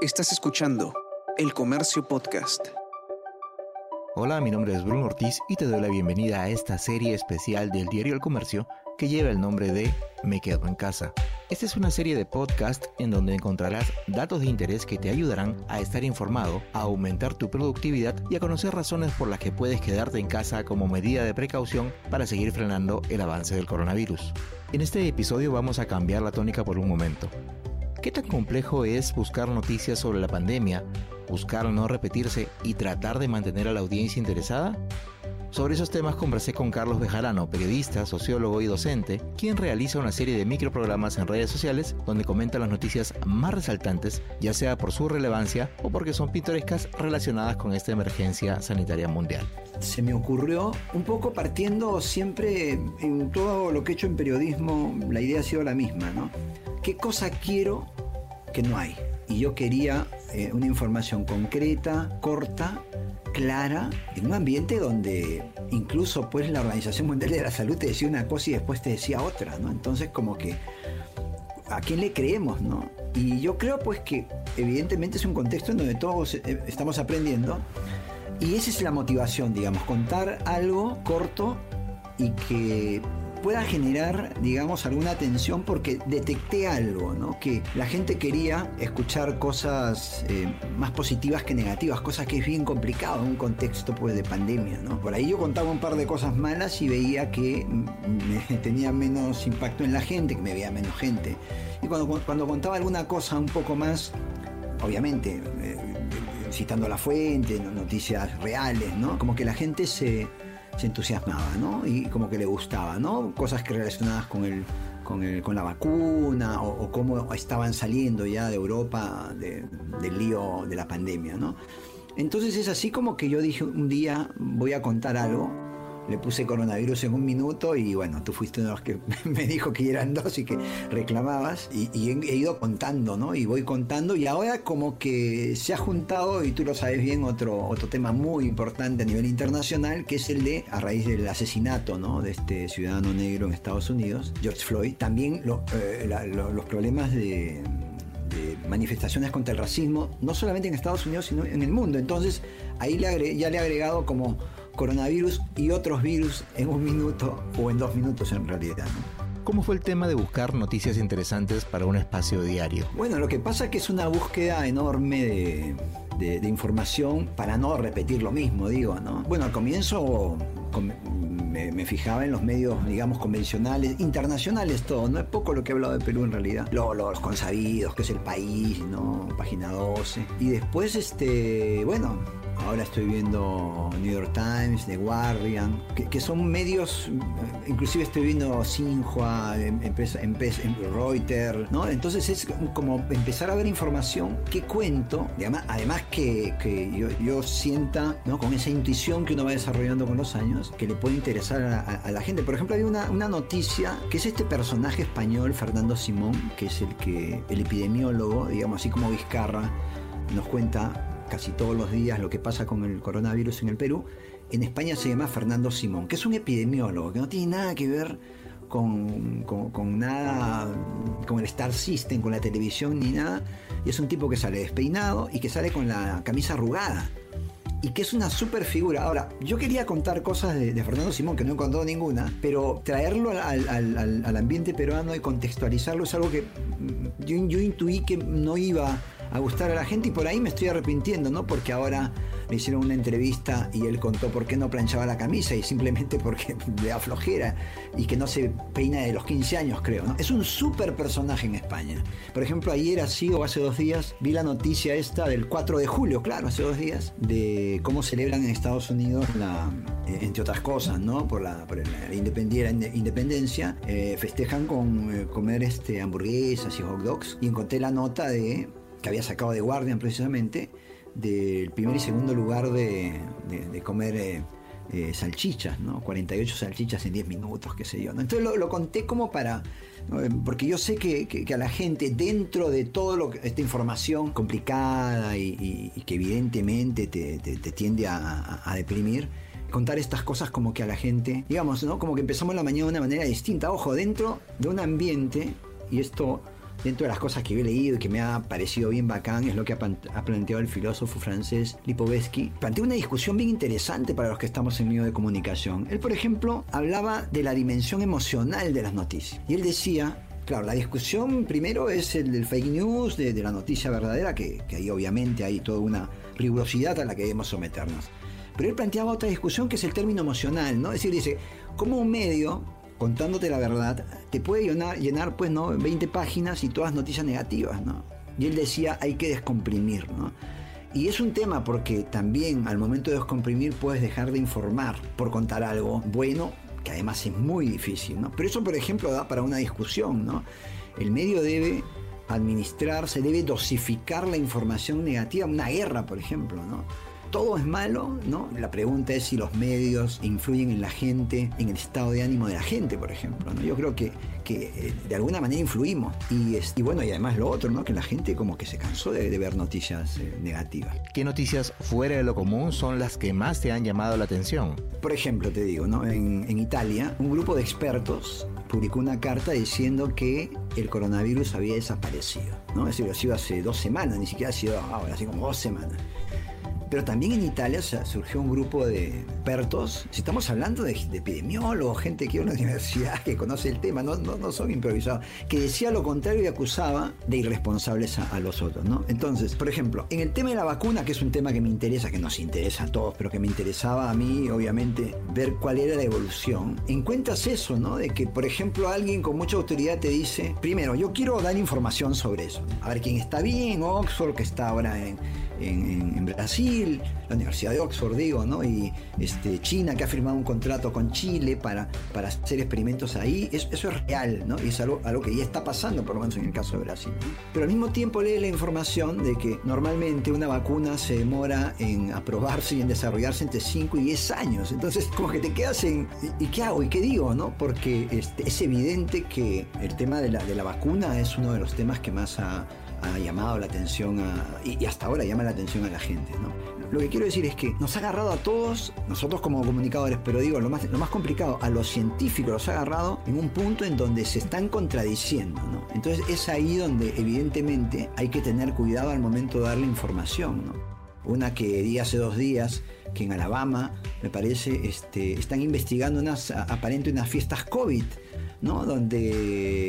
Estás escuchando El Comercio Podcast. Hola, mi nombre es Bruno Ortiz y te doy la bienvenida a esta serie especial del diario El Comercio que lleva el nombre de Me Quedo en Casa. Esta es una serie de podcast en donde encontrarás datos de interés que te ayudarán a estar informado, a aumentar tu productividad y a conocer razones por las que puedes quedarte en casa como medida de precaución para seguir frenando el avance del coronavirus. En este episodio vamos a cambiar la tónica por un momento. ¿Qué tan complejo es buscar noticias sobre la pandemia, buscar no repetirse y tratar de mantener a la audiencia interesada? Sobre esos temas conversé con Carlos Bejarano, periodista, sociólogo y docente, quien realiza una serie de microprogramas en redes sociales donde comenta las noticias más resaltantes, ya sea por su relevancia o porque son pintorescas relacionadas con esta emergencia sanitaria mundial. Se me ocurrió un poco partiendo siempre en todo lo que he hecho en periodismo, la idea ha sido la misma, ¿no? ¿Qué cosa quiero que no hay? Y yo quería eh, una información concreta, corta, clara, en un ambiente donde incluso pues la Organización Mundial de la Salud te decía una cosa y después te decía otra, ¿no? Entonces como que ¿a quién le creemos, no? Y yo creo pues que evidentemente es un contexto en donde todos eh, estamos aprendiendo y esa es la motivación, digamos, contar algo corto y que pueda generar, digamos, alguna atención porque detecté algo, ¿no? Que la gente quería escuchar cosas eh, más positivas que negativas, cosas que es bien complicado en un contexto pues de pandemia, ¿no? Por ahí yo contaba un par de cosas malas y veía que me tenía menos impacto en la gente, que me veía menos gente. Y cuando, cuando contaba alguna cosa un poco más, obviamente, eh, citando la fuente, noticias reales, ¿no? Como que la gente se se entusiasmaba, ¿no? Y como que le gustaba, ¿no? Cosas que relacionadas con el, con, el, con la vacuna o, cómo estaban saliendo ya de Europa del lío de la pandemia, ¿no? Entonces es así como que yo dije un día voy a contar algo le puse coronavirus en un minuto y bueno, tú fuiste uno de los que me dijo que eran dos y que reclamabas y, he, ido contando, ¿no? Y voy contando y ahora como que se ha juntado, y tú lo sabes bien, otro, otro tema muy importante a nivel internacional, que es el de, a raíz del asesinato, ¿no? De este ciudadano negro en Estados Unidos, George Floyd, también eh, los problemas de manifestaciones contra el racismo, no solamente en Estados Unidos, sino en el mundo. Entonces, ahí le ya le he agregado como coronavirus y otros virus en un minuto o en dos minutos en realidad. ¿Cómo fue el tema de buscar noticias interesantes para un espacio diario? Bueno, lo que pasa es que es una búsqueda enorme de, información para no repetir lo mismo, digo, ¿no? Bueno, al comienzo me, fijaba en los medios, digamos, convencionales, internacionales, todo, no es poco lo que he hablado de Perú en realidad. los consabidos, que es el país, ¿no? Página 12. Y después, este, bueno, Ahora estoy viendo New York Times, The Guardian, que, son medios, eh, inclusive estoy viendo Sinhua, em, empresa, em, Reuters, ¿no? Entonces es como empezar a ver información que cuento, además, además que, yo, sienta, ¿no? Con esa intuición que uno va desarrollando con los años, que le puede interesar a, la gente. Por ejemplo, hay una, una, noticia que es este personaje español, Fernando Simón, que es el que, el epidemiólogo, digamos así como Vizcarra, nos cuenta casi todos los días lo que pasa con el coronavirus en el Perú, en España se llama Fernando Simón, que es un epidemiólogo, que no tiene nada que ver con, con, nada, con el Star System, con la televisión ni nada, y es un tipo que sale despeinado y que sale con la camisa arrugada. Y que es una super figura. Ahora, yo quería contar cosas de, Fernando Simón, que no he contado ninguna, pero traerlo al, al, ambiente peruano y contextualizarlo es algo que yo, yo intuí que no iba a gustar a la gente y por ahí me estoy arrepintiendo, ¿no? Porque ahora me hicieron una entrevista y él contó por qué no planchaba la camisa y simplemente porque le da flojera y que no se peina de los 15 años, creo, ¿no? Es un súper personaje en España. Por ejemplo, ayer así o hace dos días vi la noticia esta del 4 de julio, claro, hace dos días, de cómo celebran en Estados Unidos la, eh, entre otras cosas, ¿no? Por la, independencia, eh, festejan con eh, comer este, hamburguesas y hot dogs y encontré la nota de que había sacado de Guardian precisamente, del primer y segundo lugar de, comer eh, eh, salchichas, ¿no? 48 salchichas en 10 minutos, qué sé yo. Entonces lo, conté como para, porque yo sé que, a la gente, dentro de toda esta información complicada y, que evidentemente te, tiende a, deprimir, contar estas cosas como que a la gente, digamos, ¿no? Como que empezamos la mañana de una manera distinta. Ojo, dentro de un ambiente, y esto dentro de las cosas que he leído y que me ha parecido bien bacán, es lo que ha, planteado el filósofo francés Lipovetsky. Plantea una discusión bien interesante para los que estamos en medio de comunicación. Él, por ejemplo, hablaba de la dimensión emocional de las noticias. Y él decía Claro, la discusión primero es el del fake news, de, la noticia verdadera, que, que, ahí obviamente hay toda una rigurosidad a la que debemos someternos. Pero él planteaba otra discusión que es el término emocional, ¿no? Es decir, dice, ¿cómo un medio contándote la verdad, te puede llenar, llenar pues, ¿no? 20 páginas y todas noticias negativas, ¿no? Y él decía, hay que descomprimir, ¿no? Y es un tema porque también al momento de descomprimir puedes dejar de informar por contar algo bueno, que además es muy difícil, ¿no? Pero eso, por ejemplo, da para una discusión, ¿no? El medio debe administrarse, debe dosificar la información negativa, una guerra, por ejemplo, ¿no? Todo es malo, ¿no? La pregunta es si los medios influyen en la gente, en el estado de ánimo de la gente, por ejemplo. ¿no? Yo creo que, que eh, de alguna manera influimos. Y, y, bueno, y además lo otro, ¿no? Que la gente como que se cansó de, ver noticias eh, negativas. ¿Qué noticias fuera de lo común son las que más te han llamado la atención? Por ejemplo, te digo, ¿no? En, en Italia, un grupo de expertos publicó una carta diciendo que el coronavirus había desaparecido. ¿no? Es decir, ha sido hace dos semanas, ni siquiera ha sido ahora, así como dos semanas. Pero también en Italia surgió un grupo de expertos, si estamos hablando de, epidemiólogos, gente que va a una universidad que conoce el tema, no, no, son improvisados, que decía lo contrario y acusaba de irresponsables a, los otros. ¿no? Entonces, por ejemplo, en el tema de la vacuna, que es un tema que me interesa, que nos interesa a todos, pero que me interesaba a mí, obviamente, ver cuál era la evolución, encuentras eso, ¿no? De que, por ejemplo, alguien con mucha autoridad te dice, primero, yo quiero dar información sobre eso. A ver quién está bien, Oxford, que está ahora en en, Brasil, la Universidad de Oxford, digo, ¿no? Y este, China que ha firmado un contrato con Chile para, para hacer experimentos ahí. eso es real, ¿no? Y es algo, que ya está pasando, por lo menos en el caso de Brasil. Pero al mismo tiempo lee la información de que normalmente una vacuna se demora en aprobarse y en desarrollarse entre 5 y 10 años. Entonces, como que te quedas en, ¿y qué hago? ¿Y qué digo? ¿no? Porque este, es evidente que el tema de la, de la vacuna es uno de los temas que más ha ha llamado la atención y, hasta ahora llama la atención a la gente. ¿no? Lo que quiero decir es que nos ha agarrado a todos, nosotros como comunicadores, pero digo, lo más, lo más complicado, a los científicos los ha agarrado en un punto en donde se están contradiciendo. ¿no? Entonces es ahí donde evidentemente hay que tener cuidado al momento de darle información. ¿no? Una que di hace dos días, que en Alabama, me parece, este, están investigando unas, aparente unas fiestas COVID donde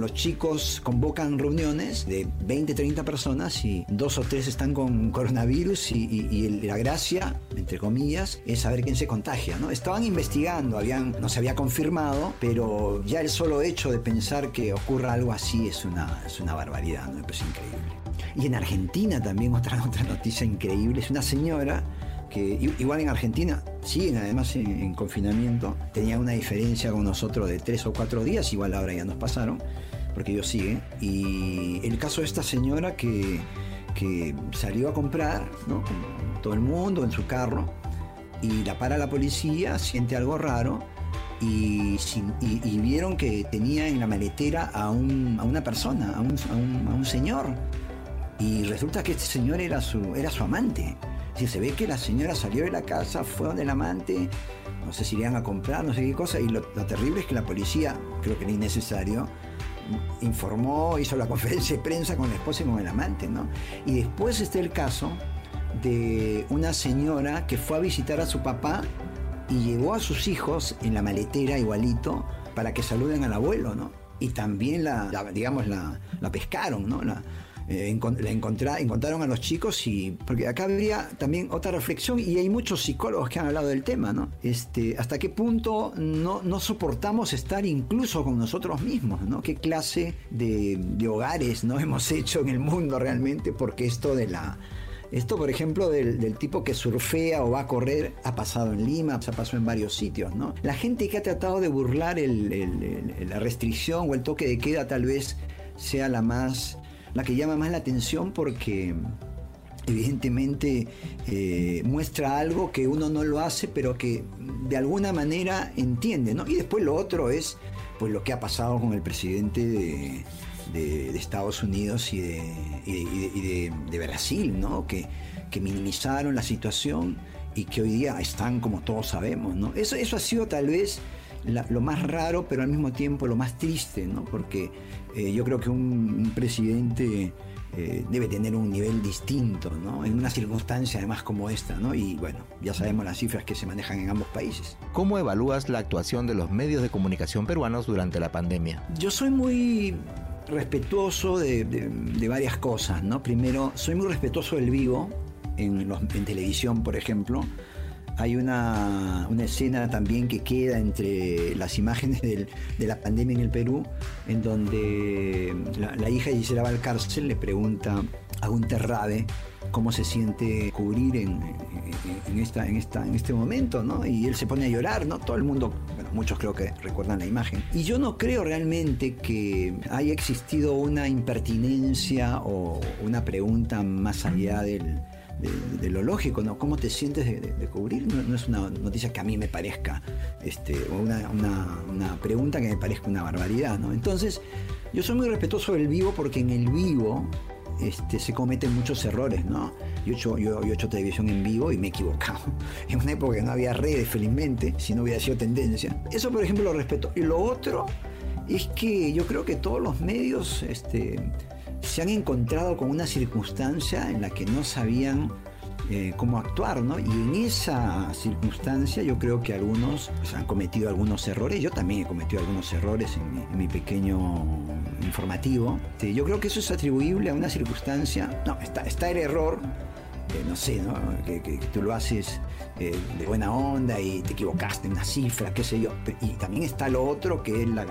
los chicos convocan reuniones de 20, 30 personas y dos o tres están con coronavirus y, la gracia, entre comillas, es saber quién se contagia. ¿no? Estaban investigando, habían, no se había confirmado, pero ya el solo hecho de pensar que ocurra algo así es una, es una barbaridad, ¿no? es increíble. Y en Argentina también otra, otra noticia increíble, es una señora que igual en Argentina siguen además en, confinamiento, tenía una diferencia con nosotros de tres o cuatro días, igual ahora ya nos pasaron, porque ellos siguen. Y el caso de esta señora que, que salió a comprar, ¿no? todo el mundo en su carro, y la para la policía, siente algo raro. Y, vieron que tenía en la maletera a, un, a una persona, a un, a un, señor. Y resulta que este señor era su, era su amante se ve que la señora salió de la casa, fue donde el amante, no sé si irían a comprar, no sé qué cosa, y lo, terrible es que la policía, creo que era innecesario, informó, hizo la conferencia de prensa con la esposa y con el amante, ¿no? Y después está el caso de una señora que fue a visitar a su papá y llevó a sus hijos en la maletera igualito para que saluden al abuelo, ¿no? Y también la, digamos, la, la pescaron, ¿no? Eh, encontraron a los chicos y porque acá habría también otra reflexión y hay muchos psicólogos que han hablado del tema, ¿no? Este, hasta qué punto no, no soportamos estar incluso con nosotros mismos, ¿no? ¿Qué clase de, hogares no hemos hecho en el mundo realmente? Porque esto de la esto, por ejemplo, del, tipo que surfea o va a correr, ha pasado en Lima, se ha pasado en varios sitios, ¿no? La gente que ha tratado de burlar la restricción o el toque de queda tal vez sea la más la que llama más la atención porque evidentemente eh, muestra algo que uno no lo hace, pero que de alguna manera entiende, ¿no? Y después lo otro es pues lo que ha pasado con el presidente de, Estados Unidos y de, de, Brasil, ¿no? Que, que minimizaron la situación y que hoy día están como todos sabemos, ¿no? Eso, eso ha sido tal vez lo más raro, pero al mismo tiempo lo más triste, ¿no? Porque eh, yo creo que un, presidente eh, debe tener un nivel distinto, ¿no? En una circunstancia además como esta, ¿no? Y bueno, ya sabemos las cifras que se manejan en ambos países. ¿Cómo evalúas la actuación de los medios de comunicación peruanos durante la pandemia? Yo soy muy respetuoso de, varias cosas, ¿no? Primero, soy muy respetuoso del vivo, en, en televisión, por ejemplo, hay una, escena también que queda entre las imágenes de la pandemia en el Perú, en donde la, hija de Gisela Valcárcel le pregunta a un Rabe cómo se siente cubrir en, esta, en, esta, en este momento, ¿no? Y él se pone a llorar, ¿no? Todo el mundo, bueno, muchos creo que recuerdan la imagen. Y yo no creo realmente que haya existido una impertinencia o una pregunta más allá del, de, lo lógico, ¿no? ¿Cómo te sientes de, cubrir? No, es una noticia que a mí me parezca, este, o una, una, pregunta que me parezca una barbaridad, ¿no? Entonces, yo soy muy respetuoso del vivo porque en el vivo este, se cometen muchos errores, ¿no? Yo he, hecho, yo, he hecho televisión en vivo y me he equivocado. En una época que no había redes, felizmente, si no hubiera sido tendencia. Eso, por ejemplo, lo respeto. Y lo otro es que yo creo que todos los medios este, se han encontrado con una circunstancia en la que no sabían eh, cómo actuar, ¿no? Y en esa circunstancia yo creo que algunos pues, han cometido algunos errores, yo también he cometido algunos errores en mi, pequeño informativo. Yo creo que eso es atribuible a una circunstancia, no, está, está el error, no sé, ¿no? Que, tú lo haces eh, de buena onda y te equivocaste en una cifra, qué sé yo. Y también está lo otro que es la,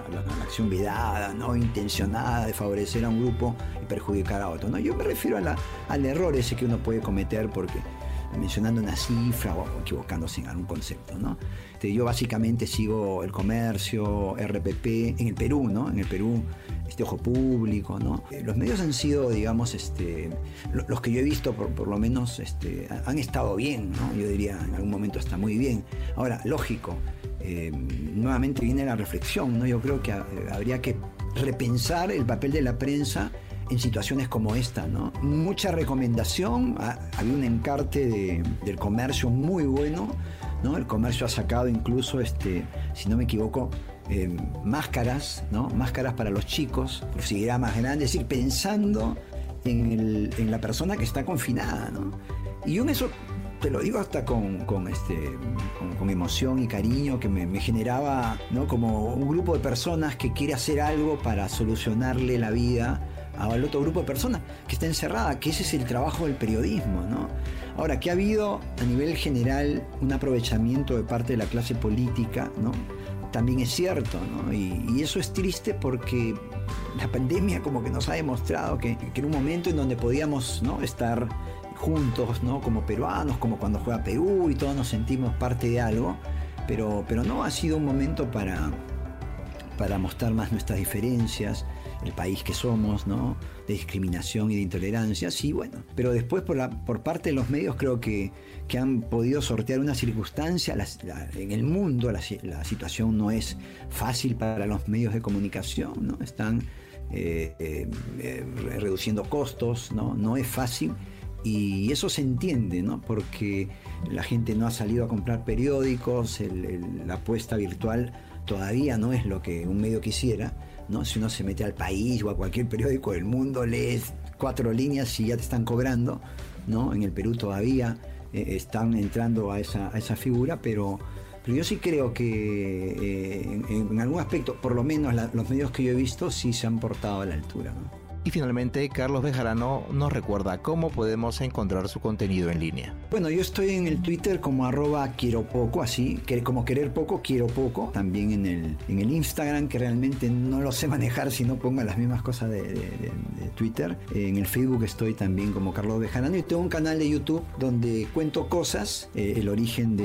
acción vedada, ¿no? intencionada de favorecer a un grupo y perjudicar a otro. ¿no? Yo me refiero al error ese que uno puede cometer porque mencionando una cifra o equivocándose en algún concepto. ¿no? Este, yo básicamente sigo el comercio, RPP, en el Perú, ¿no? En el Perú, este ojo público, ¿no? Eh, los medios han sido, digamos, este, los que yo he visto por, lo menos este, han estado bien, ¿no? Yo diría, en algún momento está muy bien. Ahora, lógico, eh, nuevamente viene la reflexión, ¿no? Yo creo que eh, habría que repensar el papel de la prensa en situaciones como esta, ¿no? Mucha recomendación, había un encarte del comercio muy bueno, ¿no? El comercio ha sacado incluso, este, si no me equivoco, eh, máscaras, ¿no? Máscaras para los chicos, era más grande, es decir, pensando en, la persona que está confinada, ¿no? Y yo en eso te lo digo hasta con, este, con, emoción y cariño que me, me, generaba, ¿no? Como un grupo de personas que quiere hacer algo para solucionarle la vida al otro grupo de personas que está encerrada, que ese es el trabajo del periodismo, ¿no? Ahora, que ha habido a nivel general un aprovechamiento de parte de la clase política, ¿no? También es cierto, ¿no? Y, eso es triste porque la pandemia como que nos ha demostrado que, en un momento en donde podíamos ¿no? estar juntos, ¿no? Como peruanos, como cuando juega Perú y todos nos sentimos parte de algo, pero, pero no ha sido un momento para, para mostrar más nuestras diferencias, el país que somos, ¿no? De discriminación y de intolerancia, sí, bueno. Pero después por, la, por parte de los medios creo que, que han podido sortear una circunstancia. en el mundo la, situación no es fácil para los medios de comunicación, ¿no? Están eh, eh, eh, reduciendo costos, ¿no? No es fácil. Y eso se entiende, ¿no? Porque la gente no ha salido a comprar periódicos, la apuesta virtual todavía no es lo que un medio quisiera ¿no? Si uno se mete al país o a cualquier periódico del mundo, lees cuatro líneas y ya te están cobrando, ¿no? En el Perú todavía eh, están entrando a esa, figura, pero, pero yo sí creo que eh, en, algún aspecto, por lo menos los medios que yo he visto, sí se han portado a la altura. Y finalmente, Carlos Bejarano nos recuerda cómo podemos encontrar su contenido en línea. Bueno, yo estoy en el Twitter como arroba quiero poco, así, como querer poco, quiero poco. También en el, en el Instagram, que realmente no lo sé manejar si no pongo las mismas cosas de, Twitter. En el Facebook estoy también como Carlos Bejarano y tengo un canal de YouTube donde cuento cosas, eh, el origen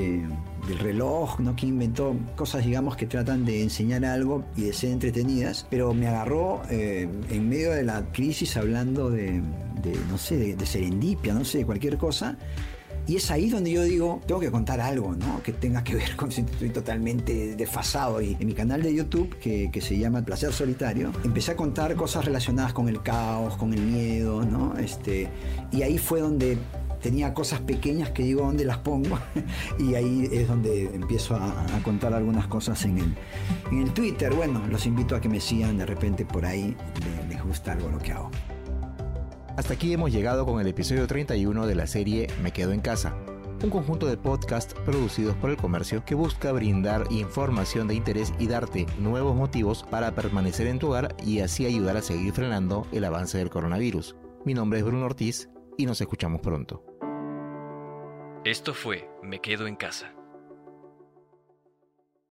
del reloj, ¿no? que inventó cosas, digamos, que tratan de enseñar algo y de ser entretenidas, pero me agarró eh, en medio de la crisis hablando de, no sé, de, serendipia, no sé, de cualquier cosa. Y es ahí donde yo digo, tengo que contar algo, ¿no? Que tenga que ver con si estoy totalmente desfasado. Y en mi canal de YouTube, que, que, se llama Placer Solitario, empecé a contar cosas relacionadas con el caos, con el miedo, ¿no? Este, y ahí fue donde tenía cosas pequeñas que digo, ¿dónde las pongo? y ahí es donde empiezo a, contar algunas cosas en el, en el Twitter. Bueno, los invito a que me sigan de repente por ahí, les, les gusta algo lo que hago. Hasta aquí hemos llegado con el episodio 31 de la serie Me Quedo en Casa un conjunto de podcasts producidos por el comercio que busca brindar información de interés y darte nuevos motivos para permanecer en tu hogar y así ayudar a seguir frenando el avance del coronavirus. Mi nombre es Bruno Ortiz y nos escuchamos pronto. Esto fue Me Quedo en Casa